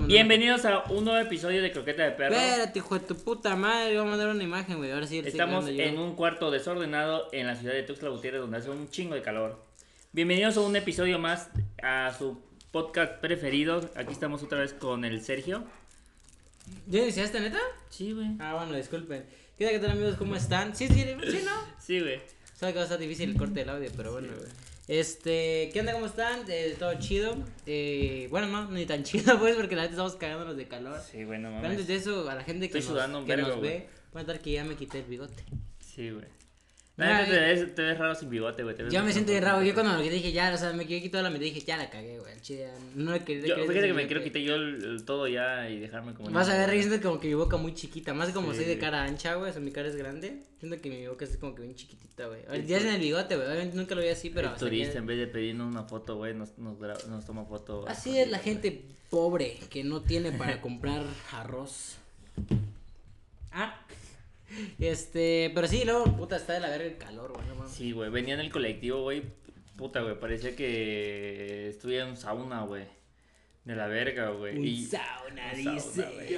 Bienvenidos a un nuevo episodio de Croqueta de Perro. Espérate, hijo de tu puta madre, vamos a dar una imagen, güey. Ahora sí, Estamos en un cuarto desordenado en la ciudad de Tuxtla Gutiérrez donde hace un chingo de calor. Bienvenidos a un episodio más a su podcast preferido. Aquí estamos otra vez con el Sergio. ¿Ya iniciaste, neta? Sí, güey. Ah, bueno, disculpen. ¿Qué tal, amigos? ¿Cómo están? Sí, sí, sí, ¿no? Sí, güey. Sabe que va a estar difícil el corte del audio, pero bueno. Este, ¿qué onda? ¿Cómo están? Eh, todo chido. Eh, bueno, no, ni tan chido, pues, porque la gente estamos cagándonos de calor. Sí, güey, no Pero antes mames. de eso, a la gente que, Estoy sudando nos, un que vergo, nos güey. ve, puede notar que ya me quité el bigote. Sí, güey. Nah, te ves, te ves raro sin bigote, güey. Yo me siento bien raro. Yo cuando lo que dije, ya, o sea, me quedé quitado la mitad dije, ya la cagué, güey. chile, No le quería. Yo, fíjate que decir me que- quiero quitar yo el, el todo ya y dejarme como. Vas a ver, siento como que mi boca muy chiquita. Más como Sí. soy de cara ancha, güey. O sea, mi cara es grande. Siento que mi boca es como que bien chiquitita, güey. Ya es en el bigote, güey. Obviamente nunca lo vi así, pero. el turista, que- en vez de pedirnos una foto, güey, nos, nos, nos toma foto. Así es la gente pobre que no tiene para comprar arroz. Ah. Este, pero sí, luego, puta, está de la verga el calor, güey. No mames. Sí, güey, venía en el colectivo, güey. Puta, güey, parecía que estuviera en un sauna, güey. De la verga, güey. Un y- sauna, un dice. sauna, güey.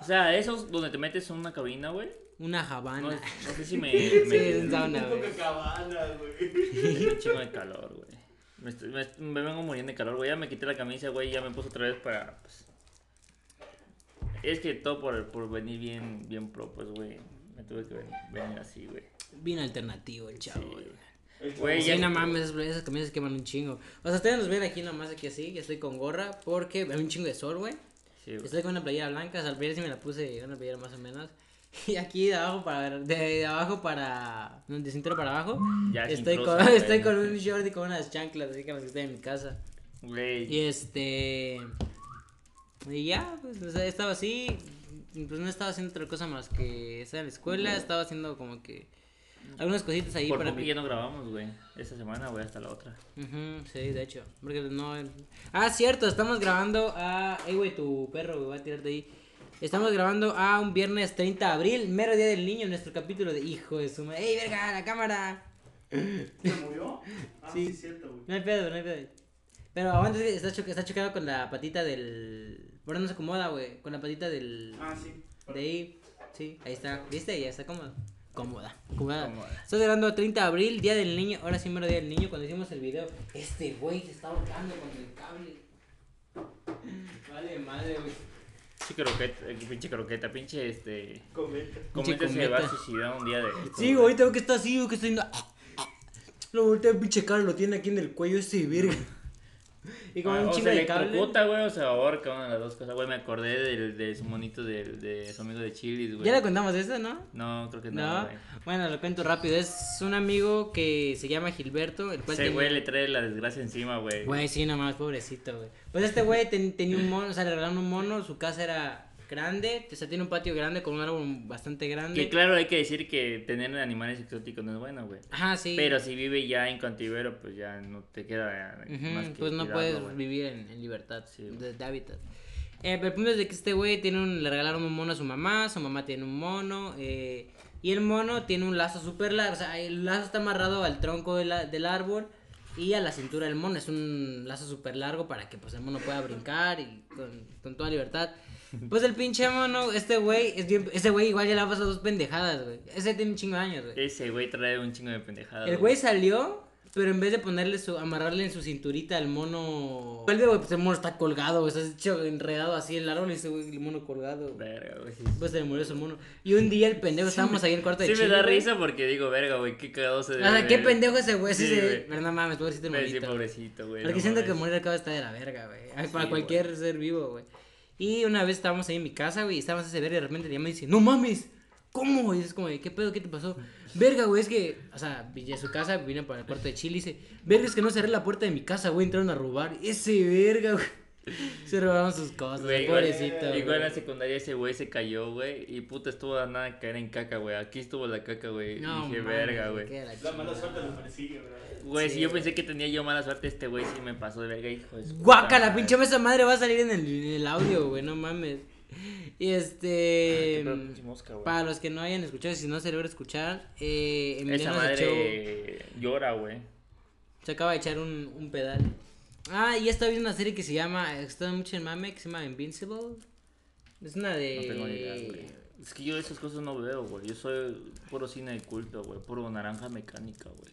O sea, esos donde te metes en una cabina, güey. Una No, Habana. no sé si me. Sí, es me un sauna, güey. es un chingo de calor, güey. Me, estoy- me, me vengo muriendo de calor, güey. Ya me quité la camisa, güey. Ya me puse otra vez para. Pues... Es que todo por, por venir bien, bien pro, pues, güey. Me tuve que ven- venir así, güey. Bien alternativo el chavo, Sí, güey. Güey, Sí, ya. no mames, esas, camisas queman un chingo. O sea, ustedes nos ven aquí nomás aquí así, que estoy con gorra, porque hay un chingo de sol, güey. Sí, güey. Estoy con una playera blanca, o sea, sí me la puse, una playera más o menos. Y aquí de abajo para, de, de abajo para, no, de cintura para abajo, Ya estoy, con, estoy con un short y con unas chanclas, así que las que estoy en mi casa. Güey. Y este, y ya, pues, o sea, estaba así, pues no estaba haciendo otra cosa más que estar en la escuela, estaba haciendo como que algunas cositas ahí Por para mi- ya no grabamos, güey. Esta semana, güey, hasta la otra. Ujú, sí, de hecho. Porque no. Ah, cierto, estamos grabando a. Ey, güey, tu perro, güey, va a tirarte ahí. Estamos grabando a un viernes 30 de abril, mero día del niño, nuestro capítulo de Hijo de su madre. ¡Ey, verga, la cámara! ¿Se murió? Ah, Sí. sí, es cierto, güey. No hay pedo, no hay pedo. Pero aguanta, es que está, choque- está chocado con la patita del. Bueno, no se acomoda, güey. Con la patita del. Ah, sí. De ahí. Sí, ahí está. ¿Viste? Ya está cómodo. Cómoda. Cómoda. Cómoda. Estás grabando a 30 de abril, día del niño. Ahora sí, mero día del niño. Cuando hicimos el video, este güey se está ahorcando con el cable. Vale, madre, güey. Pinche croqueta, eh, pinche croqueta, pinche este. Comenta. Comenta se va a cometa. suicidar un día de. esto, Sí, güey, tengo que estar así, güey, que estoy. yendo- Lo voltea el pinche cable, lo tiene aquí en el cuello ese verga. Y con Ah, un chingo de cable. electrocuta, güey, o se ahorca, una de las dos cosas. Güey, me acordé del- de, su monito de, de su amigo de Chilis, güey. Ya le contamos eso, ¿no? No, creo que no, No, bueno, lo cuento rápido. Es un amigo que se llama Gilberto. El cual Ese tenía- güey le trae la desgracia encima, güey. Güey, sí, nomás, pobrecito, güey. Pues este güey ten- tenía un mono, o sea, le regalaron un mono, su casa era grande, o sea, tiene un patio grande con un árbol bastante grande. Que claro, hay que decir que tener animales exóticos no es bueno, güey. Ajá, sí. Pero si vive ya en cautiverio, pues ya no te queda Ujú, más que pues no puedes vivir en, en libertad Sí, de, de hábitat. Eh, pero el punto es de que este güey tiene un, le regalaron un mono a su mamá, su mamá tiene un mono, eh, y el mono tiene un lazo súper largo, o sea, el lazo está amarrado al tronco de la- del árbol y a la cintura del mono, es un lazo súper largo para que pues el mono pueda brincar y con, con toda libertad. Pues el pinche mono, este güey, es bien, ese güey igual ya le ha pasado dos pendejadas, güey. Ese tiene un chingo de años, güey. Ese güey trae un chingo de pendejadas. El güey salió, pero en vez de ponerle su, amarrarle en su cinturita al mono. Vuelve, güey, pues el mono está colgado, güey. Está hecho enredado así en el árbol y ese güey, el mono colgado. Verga, güey. Pues se le murió su mono. Y un día el pendejo, estábamos ahí en el cuarto de Sí me Chile, da güey. risa porque digo, verga, güey, qué cagado se O debe sea, qué ver. pendejo ese güey. Sí. Pero no mames, pobrecito el Sí, monito. güey. pobrecito, güey. Porque no siento que mames. morir acá está de la verga, güey. Ay, Para Sí, cualquier ser vivo, güey. Y una vez estábamos ahí en mi casa, güey, y estábamos ese verga y de repente ella me dice, no mames, ¿cómo? Y es como, ¿qué pedo? ¿Qué te pasó? Verga, güey, es que, o sea, a su casa, vine para el cuarto de Chile y dice, verga, es que no cerré la puerta de mi casa, güey, entraron a robar. Ese verga, güey. Se robaron sus cosas, Güey, igual- pobrecito. Igual en güey. la secundaria ese güey se cayó, güey. Y puta estuvo a nada de caer en caca, güey. Aquí estuvo la caca, güey. No, y dije, verga, güey. la La mala suerte lo persigue, ¿verdad? Güey, Sí, si yo pensé que tenía yo mala suerte, este güey sí me pasó de verga, hijo de Guácala, madre. pinche esa madre va a salir en el, en el audio, güey, no mames. Y este. Mosca, güey. Para los que no hayan escuchado, si no se logra escuchar, eh, Esa echó. madre llora, güey. Se acaba de echar un, un pedal. Ah, y esta viendo una serie que se llama, está mucho en mame, que se llama Invincible. Es una de... No tengo ni idea, güey. Es que yo esas cosas no veo, güey. Yo soy puro cine de culto, güey. Puro naranja mecánica, güey.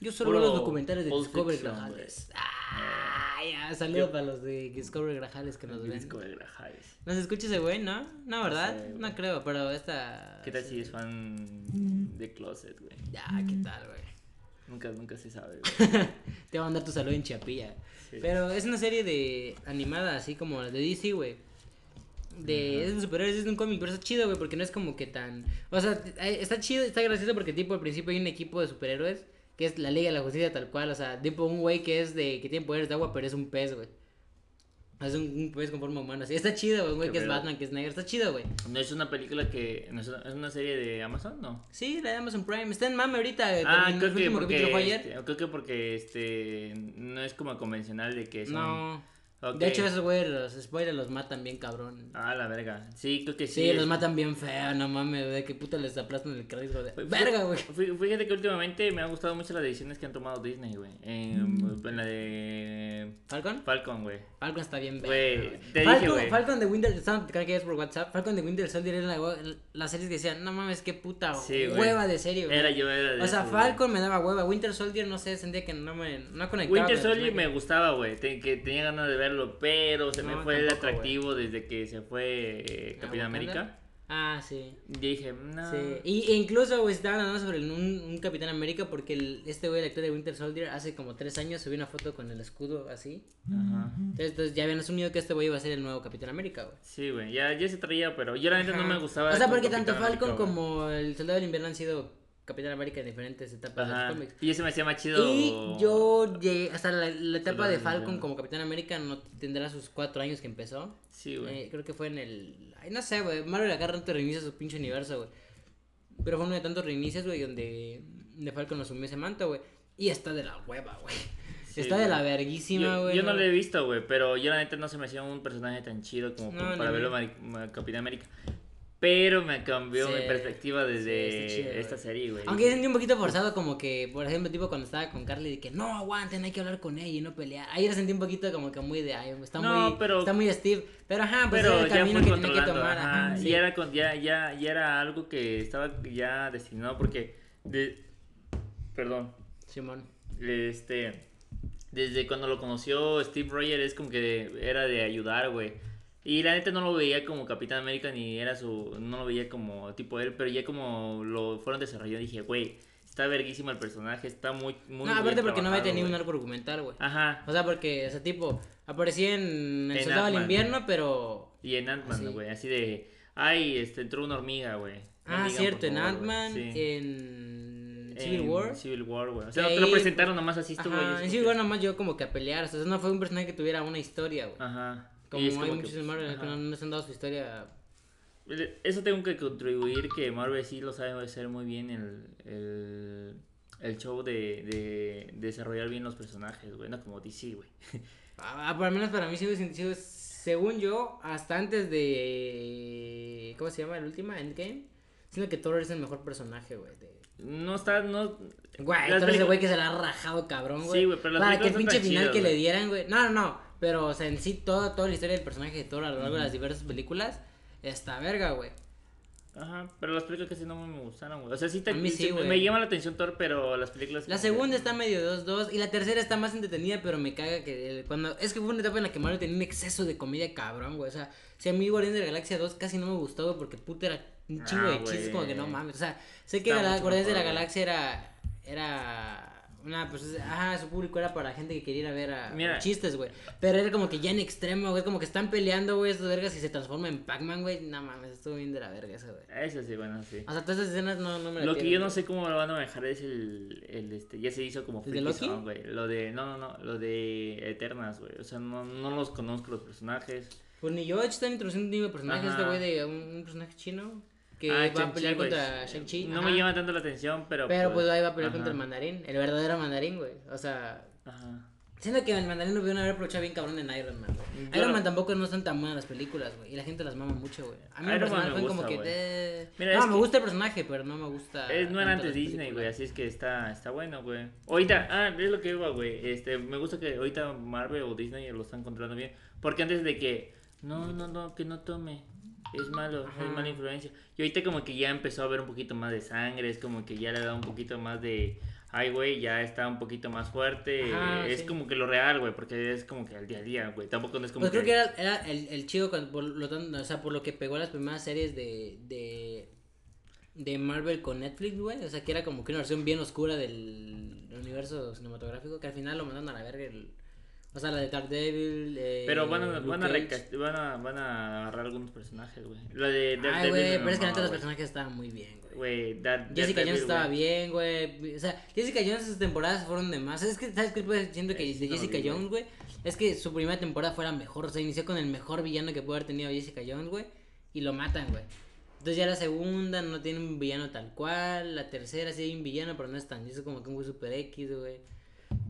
Yo solo Puro veo los documentales de Discovery Fiction, Grajales. Ah, ya, saludos para los de Discovery Grajales que nos ven. Disco de Grajales. ¿Nos escucha ese güey, no? No, ¿verdad? sé, no creo, pero esta... ¿Qué tal si es fan de Closet, güey? Ya, ¿qué tal, güey? Nunca, nunca se sabe, güey. Te va a mandar tu salud en Chiapilla. Sí. Pero es una serie de animada, así como de DC, güey. De, es de superhéroes, es un cómic, pero está chido, güey, porque no es como que tan... O sea, eh, está chido, está gracioso porque tipo al principio hay un equipo de superhéroes que es la Liga de la Justicia tal cual, o sea, tipo un güey que es de, que tiene poderes de agua, pero es un pez, güey. Es un, un pez con forma humana, está chido, güey, que es. Batman, que es negro, está chido, güey. ¿No es una película que... ¿no es una, es una serie de Amazon? No. Sí, la de Amazon Prime, está en mame ahorita, eh, Ah, creo el que último capítulo fue porque... ayer. este, creo que porque este... No es como convencional de que son... No, De hecho esos güeyes, los spoilers los matan bien cabrón. Ah, la verga. Sí, creo que sí. Sí, es- los matan bien feo, no mames, de que puta les aplastan el crédito de... Verga, güey. fí- Fíjate que últimamente me han gustado mucho las decisiones que han tomado Disney, güey. En, Mm. en la de ¿Falcon? Falcon, güey. Falcon está bien Güey, te dije, Falcon, güey. Falcon de Winter, estaban platicando que es por WhatsApp, Falcon de Winter Soldier era la, la serie que decían, no mames, qué puta Sí, güey. hueva de serie, güey. Era yo, era de O sea, güey. Falcon me daba hueva, Winter Soldier, no sé, sentía que no me, no conectaba. Winter Soldier me gustaba, güey. que tenía ganas de verlo, pero se me fue el atractivo desde que se fue eh, ¿A Capitán? América. Ah, sí. Dije, no. Sí. Y, e incluso, güey, estaban hablando sobre un, un Capitán América porque el- este güey, el actor de Winter Soldier, hace como tres años subió una foto con el escudo así. Ajá. Entonces, entonces ya habían asumido que este güey iba a ser el nuevo Capitán América, güey. Sí, güey. Ya, ya se traía, pero yo la neta no me gustaba. O sea, porque tanto Capitán Falcon América, como el Soldado del Invierno han sido Capitán América en diferentes etapas de los cómics. Y ese me hacía más chido. Y yo llegué hasta la, la etapa de Falcon como Capitán América no tendrá sus cuatro años que empezó. Sí, güey. Eh, creo que fue en el... Ay, no sé, güey. Marvel acá rato reinicia su pinche universo, güey. Pero fue uno de tantos reinicios, güey, donde de Falcon asumió ese manto, güey. Y está de la hueva, güey. Sí, está de la verguísima, güey. yo no lo he visto, güey, pero yo la neta no se me hacía un personaje tan chido como No, para verlo Capitán América. Pero me cambió Sí, mi perspectiva desde sí, está chido, esta serie, güey. Aunque sentí un poquito forzado, como que, por ejemplo, tipo cuando estaba con Carly, de que no aguanten, hay que hablar con ella y no pelear. Ahí la sentí un poquito como que muy de, ay, está No, muy, pero- está muy Steve. Pero ajá, pues pero era el camino que tenía que tomar. ajá, Ajá, sí. y era con, ya, ya, ya era algo que estaba ya destinado porque de, perdón, Simón. este desde cuando lo conoció Steve Rogers es como que era de ayudar, güey. Y la neta no lo veía como Capitán América ni era su no lo veía como tipo él, pero ya como lo fueron desarrollando dije, güey, está verguísimo el personaje, está muy muy No, aparte porque no había tenido un güey. arco argumental, güey. Ajá. O sea, porque, o sea, tipo, aparecía en El En Soldado del. Invierno, pero... Y en Ant-Man, güey, así de, ay, este entró una hormiga, güey. Ah, cierto, en Ant-Man, güey. Sí. en Civil War. Civil War, güey. O sea, no te lo ahí- presentaron nomás así estuvo. Ajá, y es en Civil War nomás yo como que a pelear, o sea, no fue un personaje que tuviera una historia, güey. Ajá. Como es hay como muchos que, en Marvel pues, que no, no se han dado su historia. Eso tengo que contribuir que Marvel sí lo sabe hacer muy bien el, el, el show de, de, de desarrollar bien los personajes, güey. No como DC, güey. Ah, por lo menos para mí sigue siendo, según yo, hasta antes de... ¿Cómo se llama el último? Endgame. Siento que Thor es el mejor personaje, güey. de- No está, no. Güey, Thor es el güey que se la ha rajado cabrón, güey. Sí, güey, pero Para que el pinche final chidas, que le güey. dieran, güey. No, no, no. Pero, o sea, en sí, todo, toda la historia del personaje de Thor a lo largo de las diversas películas está verga, güey. Ajá, pero las películas casi no me gustaron, güey. O sea, sí, te, sí, sí, me llama la atención Thor, pero las películas. La que- segunda está medio 2-2 y la tercera está más entretenida, pero me caga que el- cuando es que fue una etapa en la que Mario tenía un exceso de comedia cabrón, güey. O sea, si a mí Guardián de la Galaxia 2 casi no me gustó, güey, porque puta era un chingo Ah, de chistes como que no mames. O sea, sé que Guardianes de la. Galaxia era era una pues es- ajá, su público era para gente que quería ir a ver a Mira. chistes, güey. Pero era como que ya en extremo, güey, como que están peleando, güey, estos vergas y se transforma en Pac-Man, güey. No mames, estuvo bien de la verga eso, güey. Eso sí, bueno, sí. O sea, todas esas escenas no, no me la Lo que yo no sé cómo lo van a manejar es el, el este, ya se hizo como ¿El de Loki? Güey. Lo de, no, no, no, lo de Eternas, güey. O sea, no, no los conozco los personajes. Pues ni yo, de hecho, están introduciendo un nuevo personaje, Ajá. este güey de un, un personaje chino que Ah, va a pelear contra Shang-Chi. No ajá. me llama tanto la atención, pero. Pero pues ahí va a pelear ajá. contra el mandarín, el verdadero mandarín, güey. O sea, Ajá. Siento que el mandarín lo pudieron haber aprovechado bien cabrón en Iron Man, güey. Iron Man tampoco no están tan buenas las películas, güey. Y la gente las mama mucho, güey. A mí Iron como que. eh, Mira, no, me que- gusta el personaje, pero no me gusta. Es, no era antes Disney, güey, así es que está, está bueno, güey. Ahorita, ah, es lo que iba, güey. Este, me gusta que ahorita Marvel o Disney lo están controlando bien. Porque antes de que, no, no, no, que no tome. Es malo, Ajá. es mala influencia. Y ahorita como que ya empezó a haber un poquito más de sangre, es como que ya le da un poquito más de... Ay, güey, ya está un poquito más fuerte. Ajá, es sí. como que lo real, güey, porque es como que al día a día, güey. Tampoco no es como Pues creo que... que era, era el, el chido cuando, por lo tanto, o sea, por lo que pegó las primeras series de, de, de Marvel con Netflix, güey. O sea, que era como que una versión bien oscura del universo cinematográfico, que al final lo mandaron a la verga. el- o sea, la de Daredevil. Eh, Pero van a, van, a van, a, van a agarrar algunos personajes, güey. La de Ay, Daredevil güey, me pero es que neta los güey. personajes estaban muy bien, güey. Güey, Jessica Daredevil, Jones estaba güey. bien, güey. O sea, Jessica Jones sus temporadas fueron de más. Es que, ¿sabes qué? Pues, siento que de Jessica güey. Jones, güey, es que su primera temporada fue la mejor. O sea, inició con el mejor villano que pudo haber tenido Jessica Jones, güey. Y lo matan, güey. Entonces ya la segunda no tiene un villano tal cual. La tercera sí hay un villano, pero no es tan. Es como que un güey super X, güey.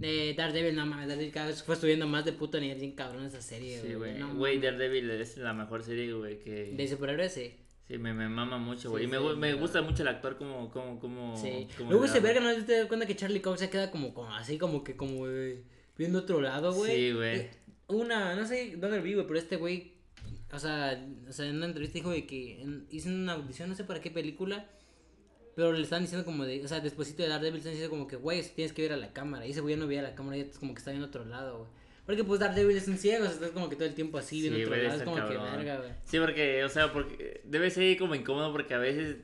Eh, Daredevil, no mames, Daredevil cada vez fue subiendo más de puto nivel bien cabrón esa serie, Sí, güey. No Güey. Daredevil es la mejor serie, güey, que... De superhéroes, sí. Sí, me, me mama mucho, Sí, güey. y me, sí, me claro. gusta mucho el actor como... como, como Sí. como Luego da, verga, ¿no te das cuenta que Charlie Cox se queda como, como así, como que como eh, viendo otro lado, güey? Sí, güey. Una, no sé dónde lo vi, güey, pero este güey, o sea, o sea, en una entrevista dijo de que en- hizo una audición, no sé para qué película, pero le están diciendo como de, o sea, despuésito de Daredevil, están diciendo como que, güey, tienes que ver a la cámara. Y ese güey ya no veía la cámara, ya es como que está viendo otro lado, güey. Porque pues Daredevil es un ciego, o sea, estás como que todo el tiempo así, viendo Sí, otro güey, lado, es como que verga, güey. Sí, porque, o sea, porque debe ser como incómodo porque a veces...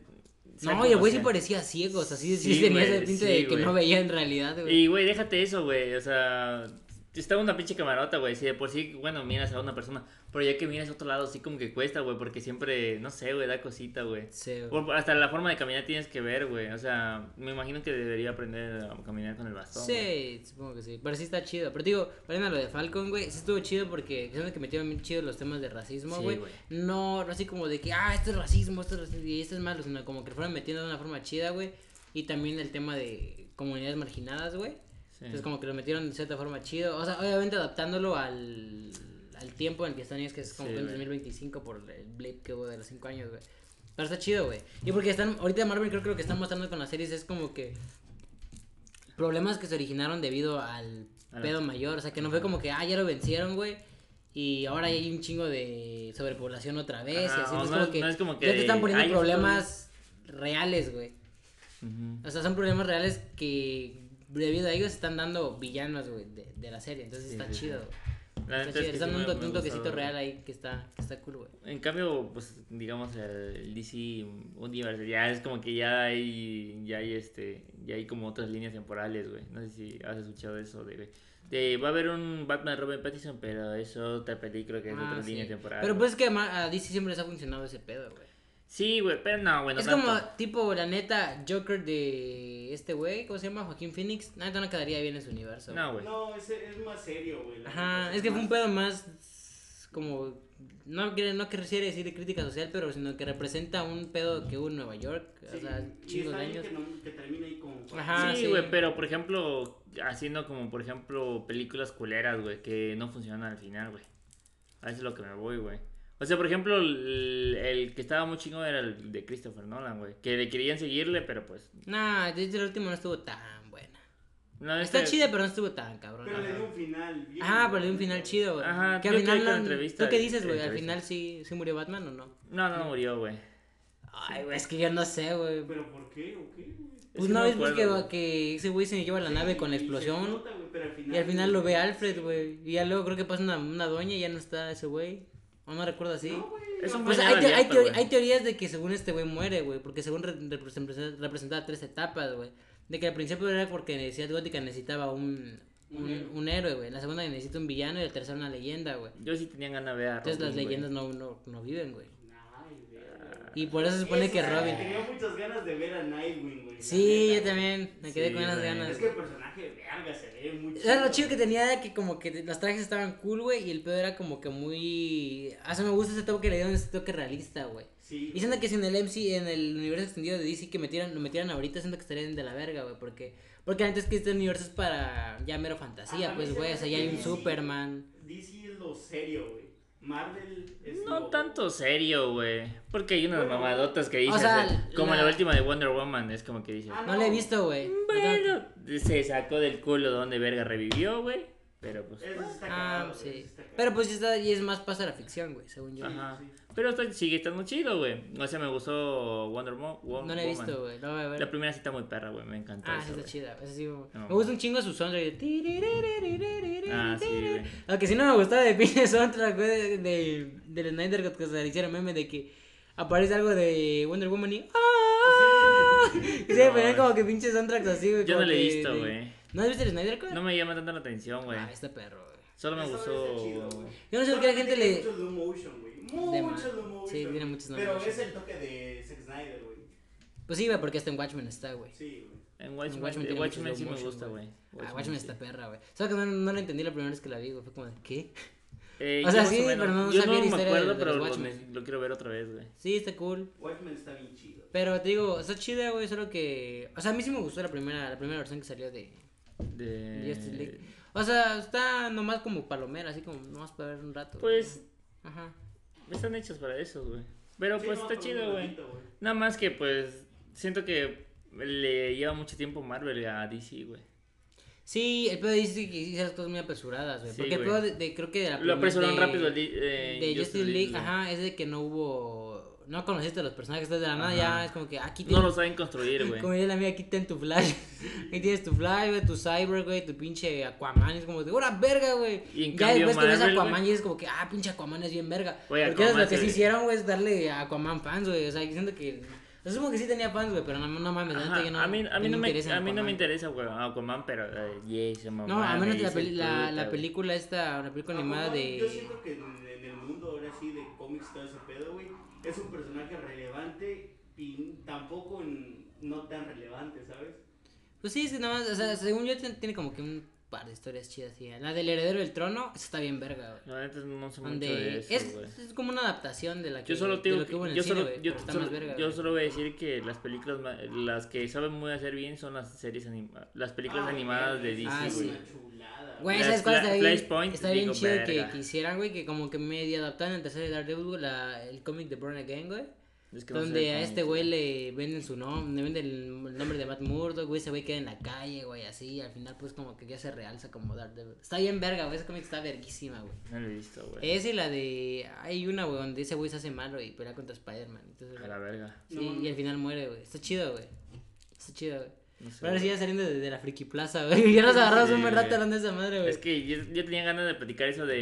No, y el güey sí parecía ciego, o sea, sí, sí, Sí, tenía güey, ese sí, de que güey. no veía en realidad, güey. Y, güey, déjate eso, güey. O sea, está una pinche camarota, güey. Si de por sí, bueno, miras a una persona, pero ya que miras a otro lado, sí como que cuesta, güey, porque siempre, no sé, güey, da cosita, güey. Sí. Por- Hasta la forma de caminar tienes que ver, güey. O sea, me imagino que debería aprender a caminar con el bastón. Sí, supongo que sí. Pero sí está chido. Pero digo, volviendo a lo de Falcon, güey, sí estuvo chido porque siento que metieron bien chido los temas de racismo, Sí, güey. güey. no, no así como de que, ah, esto es racismo, esto es racismo y esto es malo, sino como que fueron metiendo de una forma chida, güey. Y también el tema de comunidades marginadas, güey. Sí. Entonces como que lo metieron de cierta forma chido. O sea, obviamente adaptándolo al, al tiempo en el que están ellos, que es como Sí, que en güey. 2025 por el blip que hubo de los 5 años, güey. Pero está chido, güey. Y porque están, ahorita Marvel creo que lo que están mostrando con las series es como que problemas que se originaron debido al pedo mayor. O sea, que no fue como que, ah, ya lo vencieron, güey. Y ahora hay un chingo de sobrepoblación otra vez. Ajá, y así, no, es como que, no es como que ya te están poniendo "Ay, esto problemas reales, güey. O sea, son problemas reales que debido a ellos están dando villanos, güey, de, de la serie. Entonces Sí, está sí, chido. La Está chido. es que Están dando un toquecito real ahí que está, que está cool, güey. En cambio, pues, digamos, el DC Universe, ya es como que ya hay, ya hay, este, ya hay como otras líneas temporales, güey. No sé si has escuchado eso de, güey. De, va a haber un Batman Robert Pattinson, pero es otra película que es Ah, otra sí. línea temporal. Pero pues es que a DC siempre les ha funcionado ese pedo, güey. Sí, güey, pero no, güey, no es tanto. como, tipo, la neta, Joker de este güey, ¿cómo se llama? Joaquín Phoenix. La neta no quedaría bien en su universo. No, güey. No, ese es más serio, güey. Ajá, es que fue un pedo más como no quiere no quisiera decir de crítica social, pero sino que representa un pedo que hubo en Nueva York, Sí, o sea, chingos de años. Que, no- que termine ahí con. Ajá. sí, sí. güey, pero por ejemplo, haciendo como, por ejemplo, películas culeras, güey, que no funcionan al final, güey. A eso es lo que me voy, güey. O sea, por ejemplo, el, el que estaba muy chingón era el de Christopher Nolan, güey. Que le querían seguirle, pero pues. Nah, desde el último no estuvo tan buena. No, Está este- chida, pero no estuvo tan cabrón. Pero le dio un final. bien, Ajá, pero le dio un final chido, güey. Ajá, que yo al final en entrevista- ¿Tú qué dices, güey? Al final sí, sí murió Batman o no? No, no murió, güey. Ay, güey, es que yo no sé, güey. ¿Pero por qué? ¿O qué, güey? Pues no, es pues acuerdo, que, ese güey se lleva la nave con la explosión. nota, al final, Y al final lo ve güey, Alfred, sí. güey. Y ya luego creo que pasa una, una doña y ya no está ese güey. O no recuerdo así. No, güey, Es un no, Pues final hay, te- teorías de que según este güey muere, güey. Porque según re- representa- representaba tres etapas, güey. De que al principio era porque Necesidad Gótica necesitaba un, un, Un héroe. un héroe, güey. La segunda necesita un villano y la tercera una leyenda, güey. Yo sí tenía ganas de ver a Entonces las Robin, leyendas no, no, no viven, güey. Y por eso se supone que Robin. Tenía muchas ganas de ver a Nightwing, güey. Sí, neta, yo también. Me quedé Sí, con güey. ganas. Es que el personaje, verga, se ve muy Era lo chido que tenía era que como que los trajes estaban cool, güey, y el pedo era como que muy... Ah, eso me gusta ese toque que le dieron, ese toque realista, güey. Sí. Y siento que si en el MC, en el universo extendido de DC que metieran, lo metieran ahorita, siento que estarían de la verga, güey, porque... Porque antes que este universo es para ya mero fantasía, Ah, pues, güey, o sea, ya hay un. Superman. DC es lo serio, güey. Marvel es No lo- tanto serio, güey. Porque hay unas Bueno, mamadotas que dices. sea, eh, como la- la... última de Wonder Woman, es como que dices. Ah, No lo he visto, güey. Bueno, se sacó del culo donde verga revivió, güey. Pero pues. Eso está Ah, cagado, güey, sí. eso está. Pero pues está, y es más pasa la ficción, güey, según yo. Ajá. sí. Pero está- sigue estando chido, güey. O sea, me gustó Wonder Mo- Wo- No la he Woman. visto, güey, no. La primera sí está muy perra, güey. Me encantó. Ah, eso, sí está chida. Sí. No. Me gusta un chingo su soundtrack. Ah, sí, güey. Lo que sí no me gustaba de pinche soundtrack, güey, de, de, del Snyder Cut, que se le hicieron meme de que aparece algo de Wonder Woman y. ¡Ah! No, güey. como que pinches soundtracks así, güey. Yo no lo he visto, de- güey. ¿No has visto el Snyder Cut? No me llama tanto la atención, güey. Ah, este perro, güey. Solo me gustó. chido. Yo no sé por qué la gente le. Mucho slow motion, güey. De Mucho más. slow motion. Sí, tiene mucho slow Pero es el toque de Zack Snyder, güey. Pues sí, güey, porque hasta en Watchmen está, güey. Sí, güey. En Watchmen, Watchmen en tiene Watchmen mucho sí me gusta, güey. Ah, Watchmen está perra, güey. ¿Sabes que no, no lo entendí la primera vez que la vi, güey? Fue como de, ¿qué? Eh, O sea, yo más sí, menos- pero no Yo sabía no la me historia de- acuerdo, de pero los lo, Watchmen. lo quiero ver otra vez, güey. Sí, está cool. Watchmen está bien chido. Pero te digo, está chida, güey, solo que... O sea, a mí sí me gustó la primera, la primera versión que salió de De... Justice League. O sea, está nomás como palomera, así como nomás para ver un rato. Pues Ajá. Están hechos para eso, güey. Pero Sí, pues no, está chido, güey. Nada más que pues siento que le lleva mucho tiempo Marvel a DC, güey. Sí, el pedo dice que hizo las cosas muy apresuradas, güey. Sí, porque el pedo de, de- creo que de la Lo apresuraron de- rápido el eh, de Justice League, güey. ajá, es de que no hubo... No conociste a los personajes, entonces de la nada ya es como que aquí No tienes... lo saben construir, güey. Como diría la mía, aquí ten tu Flash. Aquí tienes tu Flash, güey, tu Cyber, güey, tu pinche Aquaman. Es como de, ¡hora verga, güey! Y en ya cambio después que ves a Marvel, Aquaman güey. y es como que, ah, pinche Aquaman es bien verga. Güey, Porque eso es lo Aquaman que se sí hicieron, güey, es darle a Aquaman fans, güey. O sea, diciendo que. Yo supongo que sí tenía fans, güey, pero no, no mames, Ajá, yo no. a mí, a mí no, me, interesa a mí no me Aquaman. interesa, güey, Aquaman, pero yeah, se me No, a menos la, dice peli- la, puta, la película esta, la película animada Aquaman, de. Yo siento que en, en el mundo ahora sí de cómics todo ese pedo, güey, es un personaje relevante y tampoco en- no tan relevante, ¿sabes? Pues sí, es que nada más, o sea, según yo tiene como que un par de historias chidas, sí. La del heredero del trono, esa está bien verga, güey. La neta no sé mucho Donde de es, güey. es como una adaptación de la que, Yo solo de digo lo que hubo en el yo cine, solo, güey, yo, está solo- más verga. yo güey. solo voy a decir que las películas, ma- las que saben muy hacer bien son las series animadas, las películas Ah, animadas de DC, Ah, güey. sí. Güey, ¿sabes cuál está bien? Flashpoint, está bien digo, chido que, que hicieran, güey, que como que medio adaptaran el tercer Daredevil, la, el cómic de Born Again, güey. Es que no sé donde de a este güey le venden su nombre, le venden el, nombre de Matt Murdock, güey, ese güey queda en la calle, güey, así, al final pues como que ya se realza como Daredevil. Está bien verga, güey, ese cómic está verguísima, güey. No lo he visto, güey. Ese y la de... Hay una, güey, donde ese güey se hace malo y pelea contra Spider-Man. Entonces, A la verga. sí, No. y al final muere, güey. Está chido, güey. Está chido, güey. No sé, Pero ahora sí ya saliendo de, de la friki plaza, güey. Ya nos agarramos Sí, un güey. hablando de esa madre, güey. Es que yo, yo tenía ganas de platicar eso de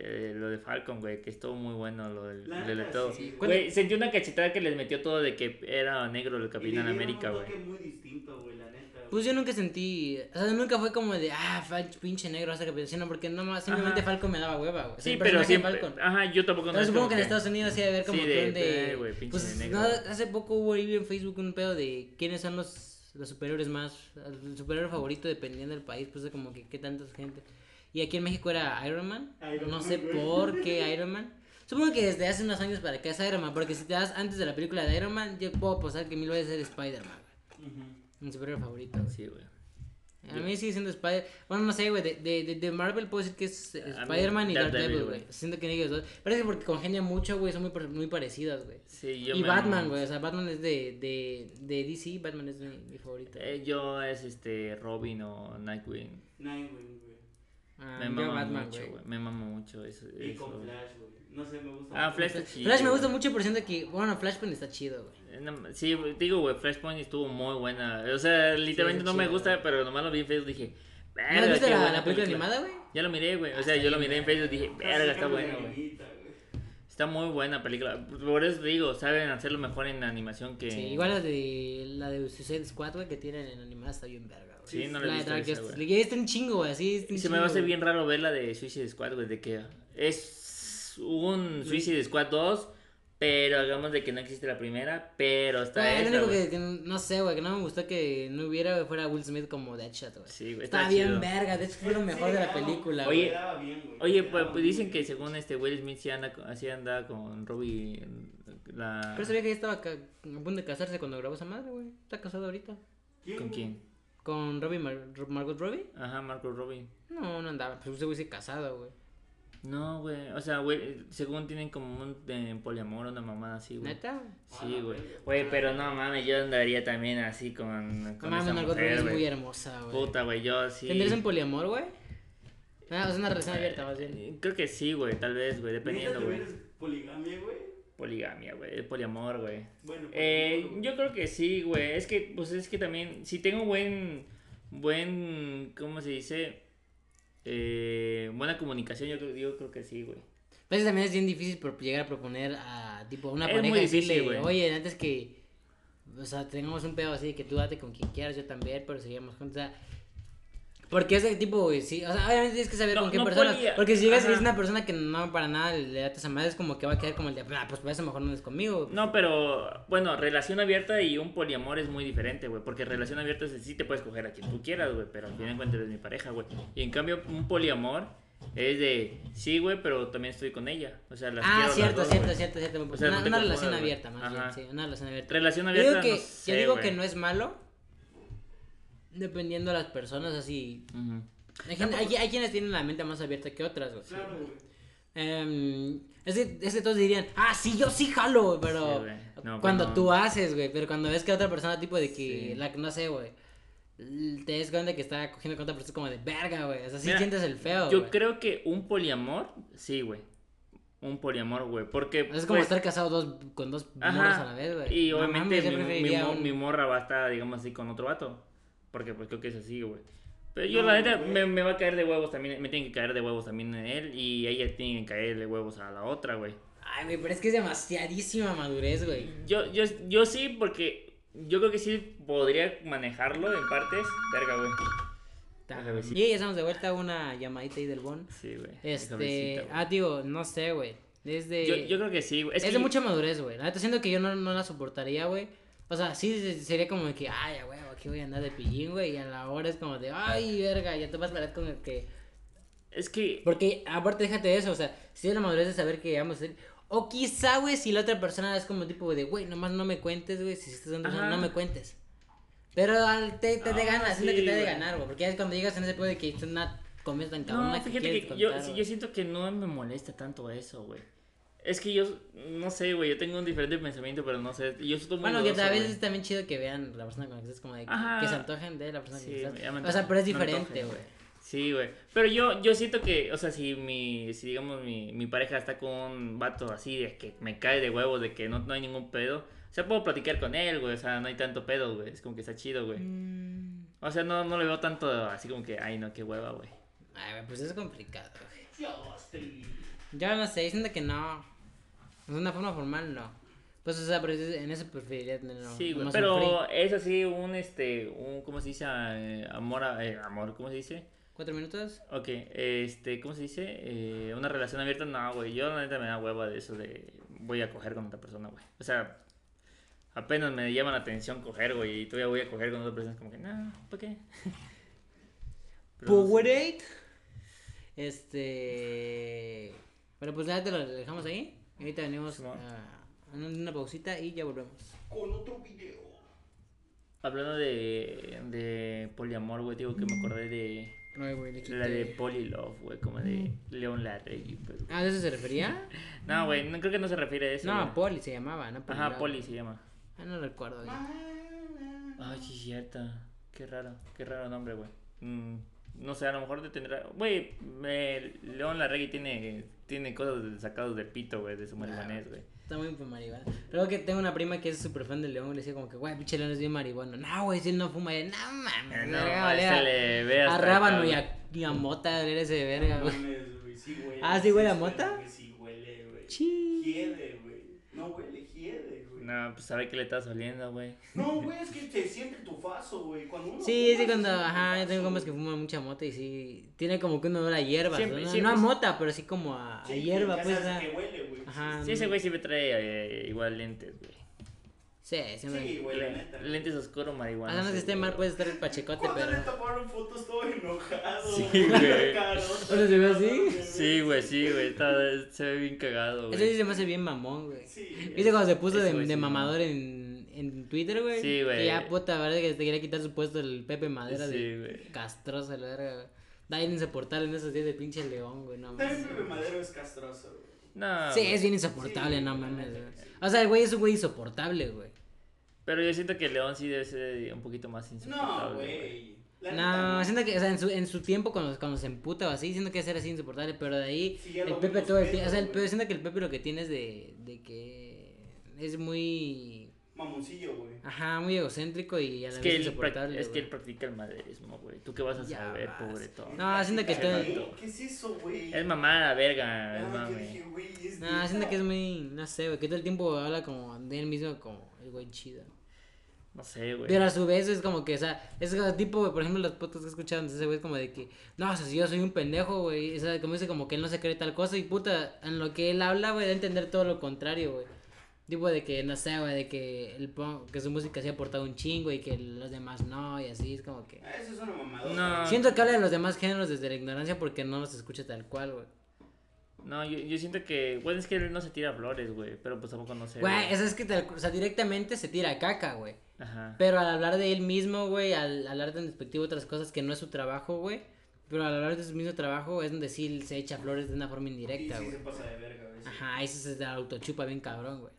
eh, lo de Falcon, güey, que estuvo muy bueno lo del, La de neta, todo. sí. Güey, sentí una cachetada que les metió todo de que era negro el Capitán América, un güey. toque muy distinto, güey, la neta. güey. Pues yo nunca sentí, o sea, nunca fue como de, ah, pinche negro, hasta que sino porque nomás, simplemente Ajá. Falcon me daba hueva, güey. Sí, el pero de siempre. Falcon. Ajá, yo tampoco Pero es supongo que en Estados Unidos sí debe haber como de, de... eh, güey, pinche pues, negro. no, hace poco hubo ahí en Facebook un pedo de quiénes son los, los superiores más, el superhéroe favorito dependiendo del país, pues de como que qué tanta gente. Y aquí en México era Iron Man, Iron no Man, sé güey. por qué Iron Man. Supongo que desde hace unos años para acá es Iron Man, porque si te das antes de la película de Iron Man, yo puedo apostar que mil veces ser Spider-Man. Ujú. Mi superhéroe favorito. Sí, güey. A mí sigue siendo Spider... Bueno, no sé, güey, de, de, de, de Marvel puedo decir que es Spider-Man y Daredevil, güey. Siento que ellos dos... Parece porque congenian mucho, güey, son muy, muy parecidas, güey. Sí, yo Y me- Batman, güey, o sea, Batman es de, de, de DC, Batman es mi, mi favorito. Eh, yo es este Robin o Nightwing. Nightwing, güey. Ah, Me mama Batman, mucho, güey. Me mama mucho eso. Y eso. con Flash, güey. No sé, me gusta. Ah, mucho. Flash está chido. Flash me gusta mucho por siento que, bueno, Flashpoint está chido, güey. Eh, no, Sí, digo, güey, Flashpoint estuvo muy buena. O sea, literalmente está no me chido, gusta, güey. pero nomás lo vi en Facebook y dije, ¿No has verga, visto la, película animada, güey? Ya lo miré, güey. O sea, está yo lo miré en Facebook y dije, Está verga, está bueno, güey. Está muy buena película. Por eso te digo, saben hacerlo mejor en animación que. Sí, igual la de, la de Suicide Squad, güey, que tienen en animada está bien verga, güey. Sí, no la la he visto Dark esa, está un chingo, güey, así. está un se me va a hacer chingo, bien raro ver la de Suicide Squad, güey, de que es un Suicide Squad 2, Pero hagamos de que no existe la primera, pero está Güey, lo único que, que no sé, güey, que no me gustó que no hubiera, güey, fuera Will Smith como Deadshot, güey. Sí, güey, Está está bien chido. verga, de hecho fue lo mejor de la película, Oye, güey. Quedaba bien, güey. Oye, pues, pues dicen que según este Will Smith sí anda, con- así anda con Robbie la... Pero sabía que ya estaba a punto de casarse cuando grabó esa madre, güey. Está casado ahorita. ¿Con quién? ¿Con Robbie Mar- Margot Robbie? Ajá, Marco Robbie. No, no andaba. Pues ese güey casado, güey. No, güey, o sea, güey, según tienen como un eh, poliamor, una mamada así, güey. ¿Neta? Sí, güey. Güey, pero no mames, yo andaría también así con, No con mames, esa Margot Robbie es muy hermosa, güey. Puta, güey, yo sí. ¿Tendrías un poliamor, güey? Ah, es una relación abierta, más bien. Eh, Creo que sí, güey, tal vez, güey, dependiendo, ¿Neta güey. poligamia, güey? Poligamia, güey, poliamor, güey. Bueno, Eh, poliamor, yo creo que sí, güey. Es que, pues es que también, si tengo buen, buen, ¿cómo se dice? Eh, buena comunicación, yo creo, yo creo que sí, güey. A veces también es bien difícil por llegar a proponer a tipo una Es pareja muy difícil, güey. oye, antes que o sea, tengamos un pedo así que tú date con quien quieras, yo también, pero seguimos juntos. O sea, porque ese tipo, güey, sí, o sea, obviamente tienes que saber No, con qué no persona. poli- Porque si llegas y ajá. es una persona que no para nada le das esa madre, es como que va a quedar como el de, ah, pues por eso mejor no es conmigo. güey". No, pero, bueno, relación abierta y un poliamor es muy diferente, güey. Porque relación abierta es sí te puedes coger a quien tú quieras, güey. Pero al final de cuentas eres mi pareja, güey. Y en cambio, un poliamor es de, sí, güey, pero también estoy con ella. O sea, las Ah, las cierto, dos, cierto, güey. cierto, cierto, O sea, una, no una relación abierta, más Ajá. bien, sí, una relación abierta. Relación Yo abierta, digo que, no yo sé, digo güey. que no es malo, dependiendo de las personas, así. Hay, gente- hay, hay quienes tienen la mente más abierta que otras, güey. Claro, güey. Em, es, que, es que todos dirían, ah, sí, yo sí jalo, pero Sí. No, cuando pues no. tú haces, güey, pero cuando ves que otra persona, tipo de que, Sí. la que no sé, güey, te das cuenta que está cogiendo con otra persona, como de verga, güey, o sea, sí Mira, sientes el feo, Yo creo que un poliamor, sí, güey. Un poliamor, güey. Porque. Es como pues, estar casado dos, con dos Ajá, morros a la vez, güey. Y No obviamente mames, mi, mi morra va a estar, digamos así, con otro vato. Porque pues creo que es así, güey. Pero yo No, la neta me, me va a caer de huevos también, me tienen que caer de huevos también en él y ella tiene que caer de huevos a la otra, güey. Ay, güey, pero es que es demasiadísima madurez, güey. Yo, yo, yo sí, porque yo creo que sí podría manejarlo en partes. Verga, güey. Y ya estamos de vuelta a una llamadita ahí del bon. Sí, güey. Este, güey. ah, digo, no sé, güey. Desde... yo, yo creo que sí, güey. Es, Es, de que- mucha madurez, güey. La neta siento que yo no, no la soportaría, güey. O sea, sí se- sería como de que, ay, güey, aquí voy a andar de pillín, güey. Y a la hora es como de, ay, verga, ya te vas a parar con el que. Es que. Porque, aparte, déjate de eso, o sea, si es la madurez de saber que vamos a. O quizá, güey, si la otra persona es como tipo de, güey, nomás no me cuentes, güey. Si estás dando no me cuentes. Pero al- te, te de Ah, ganas, siento sí, que te de ganar, güey. Porque ya es cuando llegas en ese punto de que es una comida tan cabrona No, que que yo, contar, yo siento que no me molesta tanto eso, güey. Es que yo, no sé, güey, yo tengo un diferente pensamiento, pero no sé, yo estoy muy Bueno, que a veces es también chido que vean la persona con la que estás como de que, Ajá. que se antojen de la persona Sí, que estás. ya me O sea, pero es diferente, güey. Sí, güey. Pero yo, yo siento que, o sea, si mi, si digamos mi, mi pareja está con un vato así de que me cae de huevos, de que no, no hay ningún pedo, o sea, puedo platicar con él, güey, o sea, no hay tanto pedo, güey, es como que está chido, güey. Mm, O sea, no, no le veo tanto así como que, ay, no, qué hueva, güey. Ay, pues es complicado, güey. Yo no sé, siento que no. De una forma formal, no. Pues, o sea, pero en eso preferiría tenerlo. Sí, güey, más pero es así un, este, un, ¿cómo se dice? Eh, amor, a- eh, amor, ¿cómo se dice? ¿Cuatro minutos? Ok, este, ¿cómo se dice? Eh, una relación abierta, no, güey. Yo la neta me da hueva de eso de voy a coger con otra persona, güey. O sea, apenas me llama la atención coger, güey, y todavía voy a coger con otra persona. Es como que, no, ¿para qué? Powerade. Este. Bueno, pues ya te lo dejamos ahí. Ahorita venimos Simón. a una pausita y ya volvemos. Con otro video. Hablando de, de poliamor, güey, digo que me acordé de güey, la de. Polylove, güey, como de León Larregui, pues. Ah, ¿de eso se refería? No, güey, no creo que no se refiere a eso. No, güey. Poli se llamaba, ¿no? Ajá, Love. Poli se llama. Ah, no recuerdo. Ay, sí, cierta. Qué raro, qué raro nombre, güey. Mm, no sé, a lo mejor te tendrá. Güey, me- León Larregui tiene, tiene cosas de- sacadas de pito, güey, de su marihuanés, güey. Está muy marihuana. Luego que tengo una prima que es súper fan del león y le decía como que, güey, pinche león es bien marihuana. No, güey, si él no fuma. No mames, Eh, No, ese le ve a, rábano y a, y a mota, eres de verga, güey. Sí. Ah, ¿sí huele a mota? Sí huele, güey. Chi. Hiede, güey. No huele. No, pues sabe que le estás oliendo, güey. No, güey, es que se siente tu faso, güey. Cuando uno Sí, fuma, sí, cuando, ajá, yo tengo comas que fuman mucha mota y sí, tiene como que un olor a hierba, Siempre- ¿no? siempre no a mota, pero sí como a, a Sí, hierba, ya pues, sabes ah. que huele, güey. Ajá. Ajá. Sí, ese güey siempre trae eh, igual lentes, güey. Sí, siempre. Sí, güey, la neta. Lentes oscuros, marihuana. A menos que esté mal, puede estar el pachecote, Cuando le pero. tomaron fotos todo enojado. Sí, güey. ¿Dónde se ve así? Sí, güey, sí, güey. está- Se ve bien cagado, Eso sí güey. se me hace bien mamón, güey. Sí. ¿Viste cuando se puso Ese de, güey mamador en, en Twitter, güey? Sí, güey. Que ya puta, verdad que te quería quitar su puesto el Pepe Madera Sí, de güey. castroso, la verga, güey. Da bien insoportable en esos días de pinche león, güey, no También mames. Pepe Madero es castroso, güey. No. Sí, güey. es bien insoportable, Sí, no mames, güey. O sea, el güey es un güey insoportable, güey. Pero yo siento que León sí debe ser un poquito más No, insoportable. güey. La neta, No, siento que, o sea, en su, en su tiempo cuando, cuando se emputa o así, siento que ser así insoportable, pero de ahí, Sí, el Pepe todo el tiempo, o sea, el güey. Pepe, siento que el Pepe lo que tiene es de, de que es muy, Mamoncillo, güey. ajá, muy egocéntrico y a la Es vez que, insoportable, es que güey. él practica el maderismo, güey. ¿Tú qué vas a Ya saber, vas. pobre todo? No, siento que está- ¿Qué? ¿Qué es eso, güey? Es mamá la verga, Ah, dije, güey, es No, siento que es muy, no sé, güey, que todo el tiempo habla como de él mismo como el güey chido. No sé, güey. Pero a su vez es como que, o sea, es tipo, güey, por ejemplo, los podcasts que de ese güey es como de que, no, o sea, si yo soy un pendejo, güey, o sea, como dice como que él no se cree tal cosa y puta, en lo que él habla, güey, da a entender todo lo contrario, güey. Tipo de que, no sé, güey, de que, el, que su música se ha aportado un chingo y que los demás no, y así, es como que... Eso es una mamadota. No. Siento que habla de los demás géneros desde la ignorancia porque no los escucha tal cual, güey. No, yo, yo siento que, bueno, es que él no se tira flores, güey, pero pues tampoco no sé. Güey, eso es que, tal- o sea, directamente se tira caca, güey. Ajá. Pero al hablar de él mismo, güey, al hablar tan despectivo de otras cosas que no es su trabajo, güey. Pero al hablar de su mismo trabajo es donde sí se echa flores de una forma indirecta, sí güey. se pasa de verga, güey. sí. Ajá, eso se autochupa bien cabrón, güey.